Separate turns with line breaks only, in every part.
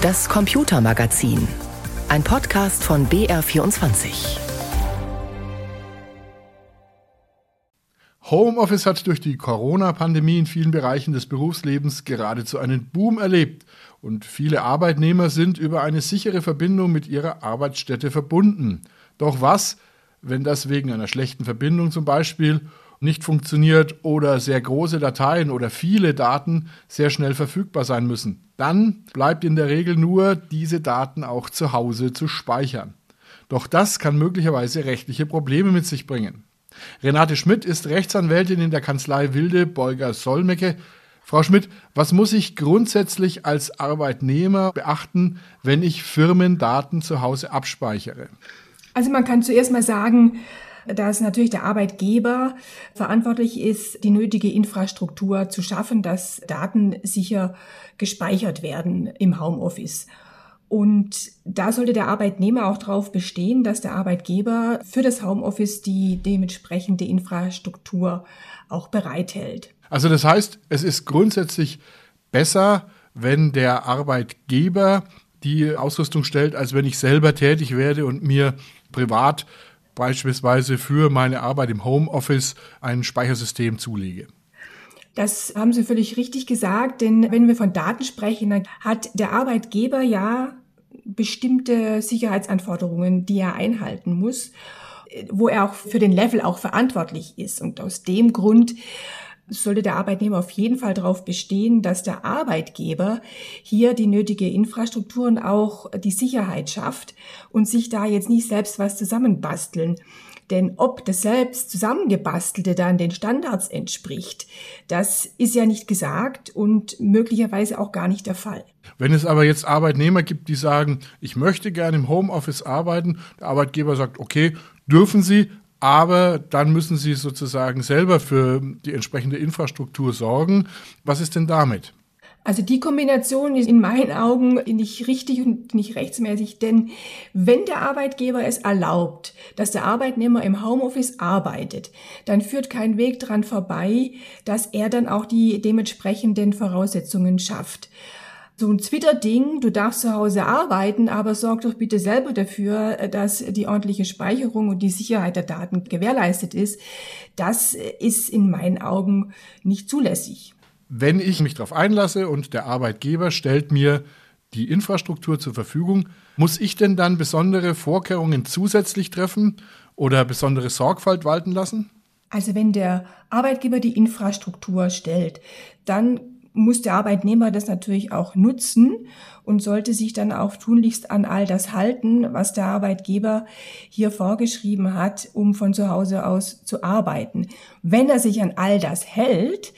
Das Computermagazin. Ein Podcast von BR24.
Homeoffice hat durch die Corona-Pandemie in vielen Bereichen des Berufslebens geradezu einen Boom erlebt und viele Arbeitnehmer sind über eine sichere Verbindung mit ihrer Arbeitsstätte verbunden. Doch was, wenn das wegen einer schlechten Verbindung zum Beispiel nicht funktioniert oder sehr große Dateien oder viele Daten sehr schnell verfügbar sein müssen. Dann bleibt in der Regel nur, diese Daten auch zu Hause zu speichern. Doch das kann möglicherweise rechtliche Probleme mit sich bringen. Renate Schmidt ist Rechtsanwältin in der Kanzlei Wilde Beuger Solmecke. Frau Schmidt, was muss ich grundsätzlich als Arbeitnehmer beachten, wenn ich Firmendaten zu Hause abspeichere?
Also man kann zuerst mal sagen, dass natürlich der Arbeitgeber verantwortlich ist, die nötige Infrastruktur zu schaffen, dass Daten sicher gespeichert werden im Homeoffice. Und da sollte der Arbeitnehmer auch darauf bestehen, dass der Arbeitgeber für das Homeoffice die dementsprechende Infrastruktur auch bereithält.
Also das heißt, es ist grundsätzlich besser, wenn der Arbeitgeber die Ausrüstung stellt, als wenn ich selber tätig werde und mir privat beispielsweise für meine Arbeit im Homeoffice ein Speichersystem zulege.
Das haben Sie völlig richtig gesagt, denn wenn wir von Daten sprechen, dann hat der Arbeitgeber ja bestimmte Sicherheitsanforderungen, die er einhalten muss, wo er auch für den Level auch verantwortlich ist. Und aus dem Grund sollte der Arbeitnehmer auf jeden Fall darauf bestehen, dass der Arbeitgeber hier die nötige Infrastruktur und auch die Sicherheit schafft und sich da jetzt nicht selbst was zusammenbasteln. Denn ob das selbst zusammengebastelte dann den Standards entspricht, das ist ja nicht gesagt und möglicherweise auch gar nicht der Fall.
Wenn es aber jetzt Arbeitnehmer gibt, die sagen, ich möchte gerne im Homeoffice arbeiten, der Arbeitgeber sagt, okay, dürfen Sie, aber dann müssen Sie sozusagen selber für die entsprechende Infrastruktur sorgen. Was ist denn damit?
Also die Kombination ist in meinen Augen nicht richtig und nicht rechtsmäßig, denn wenn der Arbeitgeber es erlaubt, dass der Arbeitnehmer im Homeoffice arbeitet, dann führt kein Weg dran vorbei, dass er dann auch die dementsprechenden Voraussetzungen schafft so ein Twitter-Ding, du darfst zu Hause arbeiten, aber sorg doch bitte selber dafür, dass die ordentliche Speicherung und die Sicherheit der Daten gewährleistet ist. Das ist in meinen Augen nicht zulässig.
Wenn ich mich darauf einlasse und der Arbeitgeber stellt mir die Infrastruktur zur Verfügung, muss ich denn dann besondere Vorkehrungen zusätzlich treffen oder besondere Sorgfalt walten lassen?
Also wenn der Arbeitgeber die Infrastruktur stellt, dann muss der Arbeitnehmer das natürlich auch nutzen und sollte sich dann auch tunlichst an all das halten, was der Arbeitgeber hier vorgeschrieben hat, um von zu Hause aus zu arbeiten. Wenn er sich an all das hält,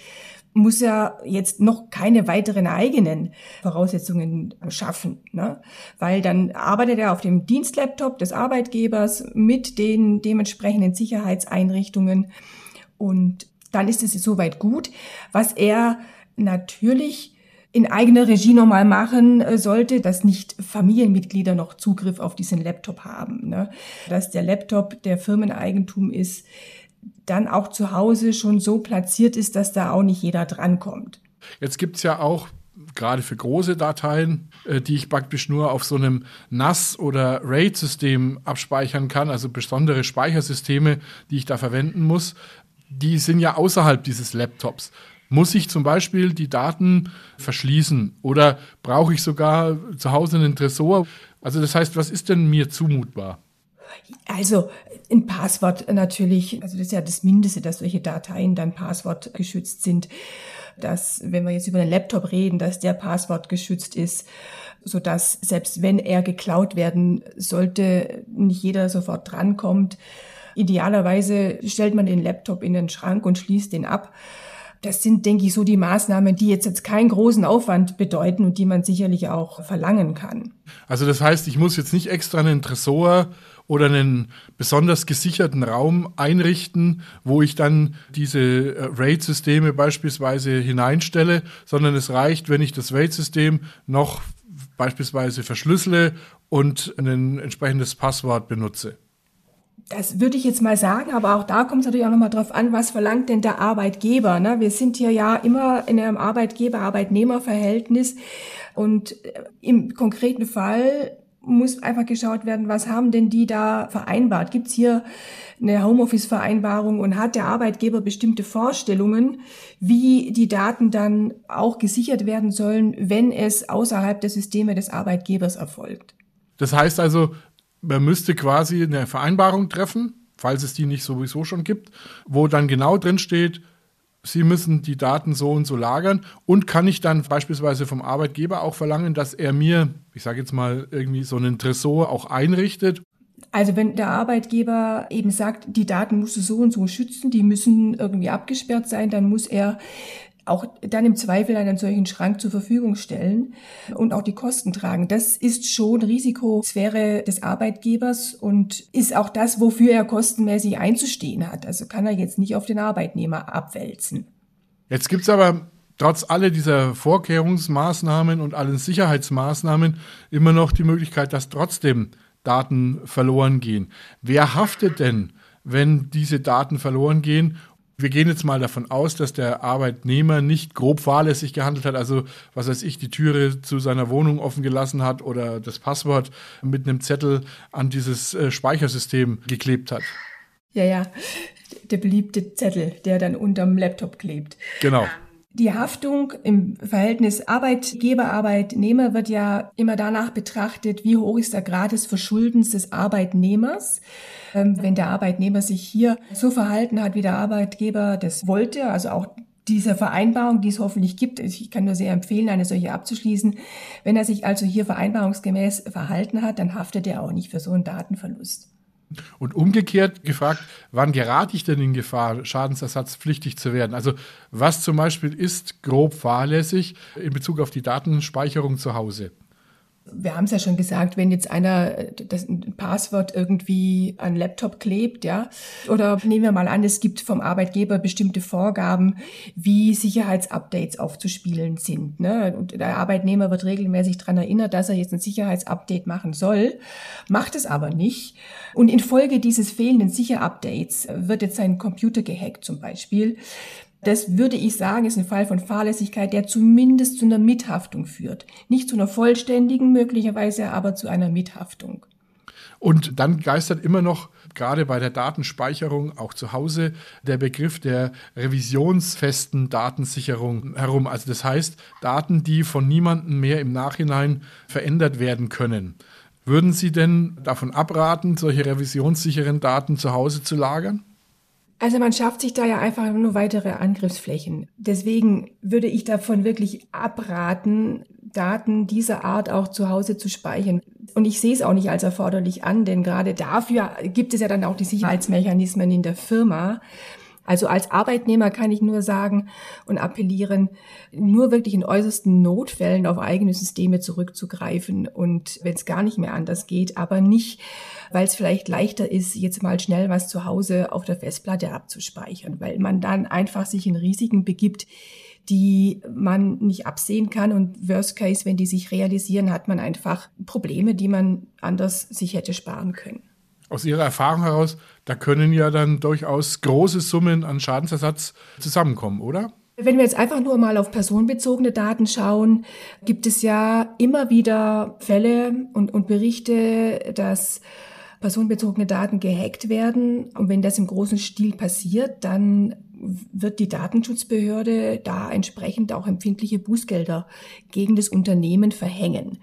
muss er jetzt noch keine weiteren eigenen Voraussetzungen schaffen, ne? weil dann arbeitet er auf dem Dienstlaptop des Arbeitgebers mit den dementsprechenden Sicherheitseinrichtungen und dann ist es soweit gut. Was er natürlich in eigener Regie nochmal machen äh, sollte, dass nicht Familienmitglieder noch Zugriff auf diesen Laptop haben. Ne? Dass der Laptop der Firmeneigentum ist, dann auch zu Hause schon so platziert ist, dass da auch nicht jeder drankommt.
Jetzt gibt es ja auch gerade für große Dateien, äh, die ich praktisch nur auf so einem NAS oder RAID-System abspeichern kann, also besondere Speichersysteme, die ich da verwenden muss, die sind ja außerhalb dieses Laptops. Muss ich zum Beispiel die Daten verschließen oder brauche ich sogar zu Hause einen Tresor? Also das heißt, was ist denn mir zumutbar?
Also ein Passwort natürlich, also das ist ja das Mindeste, dass solche Dateien dann passwortgeschützt sind. Dass, wenn wir jetzt über einen Laptop reden, dass der Passwort geschützt ist, so dass selbst wenn er geklaut werden sollte, nicht jeder sofort drankommt. Idealerweise stellt man den Laptop in den Schrank und schließt den ab. Das sind, denke ich, so die Maßnahmen, die jetzt, jetzt keinen großen Aufwand bedeuten und die man sicherlich auch verlangen kann.
Also das heißt, ich muss jetzt nicht extra einen Tresor oder einen besonders gesicherten Raum einrichten, wo ich dann diese äh, RAID-Systeme beispielsweise hineinstelle, sondern es reicht, wenn ich das RAID-System noch beispielsweise verschlüssele und ein entsprechendes Passwort benutze.
Das würde ich jetzt mal sagen, aber auch da kommt es natürlich auch nochmal drauf an, was verlangt denn der Arbeitgeber. Ne? Wir sind hier ja immer in einem Arbeitgeber-Arbeitnehmer-Verhältnis und äh, im konkreten Fall muss einfach geschaut werden, was haben denn die da vereinbart? Gibt es hier eine Homeoffice-Vereinbarung und hat der Arbeitgeber bestimmte Vorstellungen, wie die Daten dann auch gesichert werden sollen, wenn es außerhalb der Systeme des Arbeitgebers erfolgt?
Das heißt also, man müsste quasi eine Vereinbarung treffen, falls es die nicht sowieso schon gibt, wo dann genau drin steht, Sie müssen die Daten so und so lagern. Und kann ich dann beispielsweise vom Arbeitgeber auch verlangen, dass er mir, ich sage jetzt mal, irgendwie so einen Tresor auch einrichtet?
Also wenn der Arbeitgeber eben sagt, die Daten musst du so und so schützen, die müssen irgendwie abgesperrt sein, dann muss er auch dann im Zweifel einen solchen Schrank zur Verfügung stellen und auch die Kosten tragen. Das ist schon Risikosphäre des Arbeitgebers und ist auch das, wofür er kostenmäßig einzustehen hat. Also kann er jetzt nicht auf den Arbeitnehmer abwälzen.
Jetzt gibt's aber trotz aller dieser Vorkehrungsmaßnahmen und allen Sicherheitsmaßnahmen immer noch die Möglichkeit, dass trotzdem Daten verloren gehen. Wer haftet denn, wenn diese Daten verloren gehen wir gehen jetzt mal davon aus, dass der Arbeitnehmer nicht grob fahrlässig gehandelt hat, also was weiß ich, die Türe zu seiner Wohnung offen gelassen hat oder das Passwort mit einem Zettel an dieses äh, Speichersystem geklebt hat.
Ja, ja, der beliebte Zettel, der dann unterm Laptop klebt.
Genau.
Die Haftung im Verhältnis Arbeitgeber-Arbeitnehmer wird ja immer danach betrachtet, wie hoch ist der Grad des Verschuldens des Arbeitnehmers. Ähm, wenn der Arbeitnehmer sich hier so verhalten hat, wie der Arbeitgeber das wollte, also auch diese Vereinbarung, die es hoffentlich gibt, ich kann nur sehr empfehlen, eine solche abzuschließen. Wenn er sich also hier vereinbarungsgemäß verhalten hat, dann haftet er auch nicht für so einen Datenverlust.
Und umgekehrt gefragt, wann gerate ich denn in Gefahr, schadensersatzpflichtig zu werden? Also was zum Beispiel ist grob fahrlässig in Bezug auf die Datenspeicherung zu Hause?
Wir haben es ja schon gesagt, wenn jetzt einer äh, das ein Passwort irgendwie an Laptop klebt, ja, oder nehmen wir mal an, es gibt vom Arbeitgeber bestimmte Vorgaben, wie Sicherheitsupdates aufzuspielen sind. Ne? Und der Arbeitnehmer wird regelmäßig daran erinnert, dass er jetzt ein Sicherheitsupdate machen soll, macht es aber nicht. Und infolge dieses fehlenden Sicherupdates wird jetzt sein Computer gehackt zum Beispiel das würde ich sagen, ist ein Fall von Fahrlässigkeit, der zumindest zu einer Mithaftung führt. Nicht zu einer vollständigen möglicherweise, aber zu einer Mithaftung.
Und dann geistert immer noch gerade bei der Datenspeicherung auch zu Hause der Begriff der revisionsfesten Datensicherung herum. Also das heißt Daten, die von niemandem mehr im Nachhinein verändert werden können. Würden Sie denn davon abraten, solche revisionssicheren Daten zu Hause zu lagern?
Also man schafft sich da ja einfach nur weitere Angriffsflächen. Deswegen würde ich davon wirklich abraten, Daten dieser Art auch zu Hause zu speichern. Und ich sehe es auch nicht als erforderlich an, denn gerade dafür gibt es ja dann auch die Sicherheitsmechanismen in der Firma. Also als Arbeitnehmer kann ich nur sagen und appellieren, nur wirklich in äußersten Notfällen auf eigene Systeme zurückzugreifen und wenn es gar nicht mehr anders geht, aber nicht, weil es vielleicht leichter ist, jetzt mal schnell was zu Hause auf der Festplatte abzuspeichern, weil man dann einfach sich in Risiken begibt, die man nicht absehen kann. Und worst case, wenn die sich realisieren, hat man einfach Probleme, die man anders sich hätte sparen können
aus Ihrer Erfahrung heraus, da können ja dann durchaus große Summen an Schadensersatz zusammenkommen, oder?
Wenn wir jetzt einfach nur mal auf personenbezogene Daten schauen, gibt es ja immer wieder Fälle und, und Berichte, dass personenbezogene Daten gehackt werden. Und wenn das im großen Stil passiert, dann wird die Datenschutzbehörde da entsprechend auch empfindliche Bußgelder gegen das Unternehmen verhängen.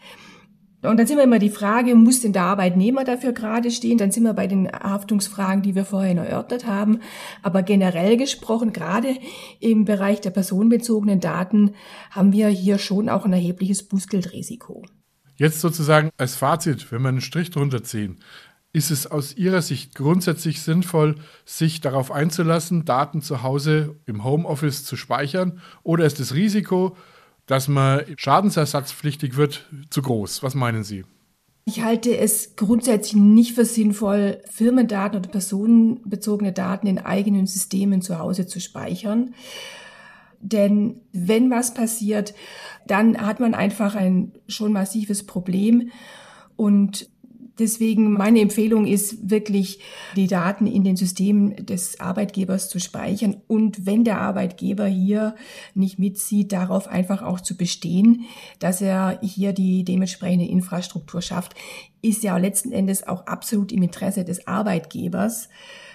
Und dann sind wir immer die Frage, muss denn der Arbeitnehmer dafür gerade stehen? Dann sind wir bei den Haftungsfragen, die wir vorhin erörtert haben. Aber generell gesprochen, gerade im Bereich der personenbezogenen Daten, haben wir hier schon auch ein erhebliches Bußgeldrisiko.
Jetzt sozusagen als Fazit, wenn wir einen Strich drunter ziehen, ist es aus Ihrer Sicht grundsätzlich sinnvoll, sich darauf einzulassen, Daten zu Hause im Homeoffice zu speichern? Oder ist das Risiko, dass man schadensersatzpflichtig wird, zu groß. Was meinen Sie?
Ich halte es grundsätzlich nicht für sinnvoll, Firmendaten oder personenbezogene Daten in eigenen Systemen zu Hause zu speichern. Denn wenn was passiert, dann hat man einfach ein schon massives Problem. Und Deswegen meine Empfehlung ist wirklich, die Daten in den Systemen des Arbeitgebers zu speichern und wenn der Arbeitgeber hier nicht mitzieht, darauf einfach auch zu bestehen, dass er hier die dementsprechende Infrastruktur schafft, ist ja letzten Endes auch absolut im Interesse des Arbeitgebers,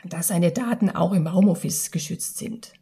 dass seine Daten auch im Homeoffice geschützt sind.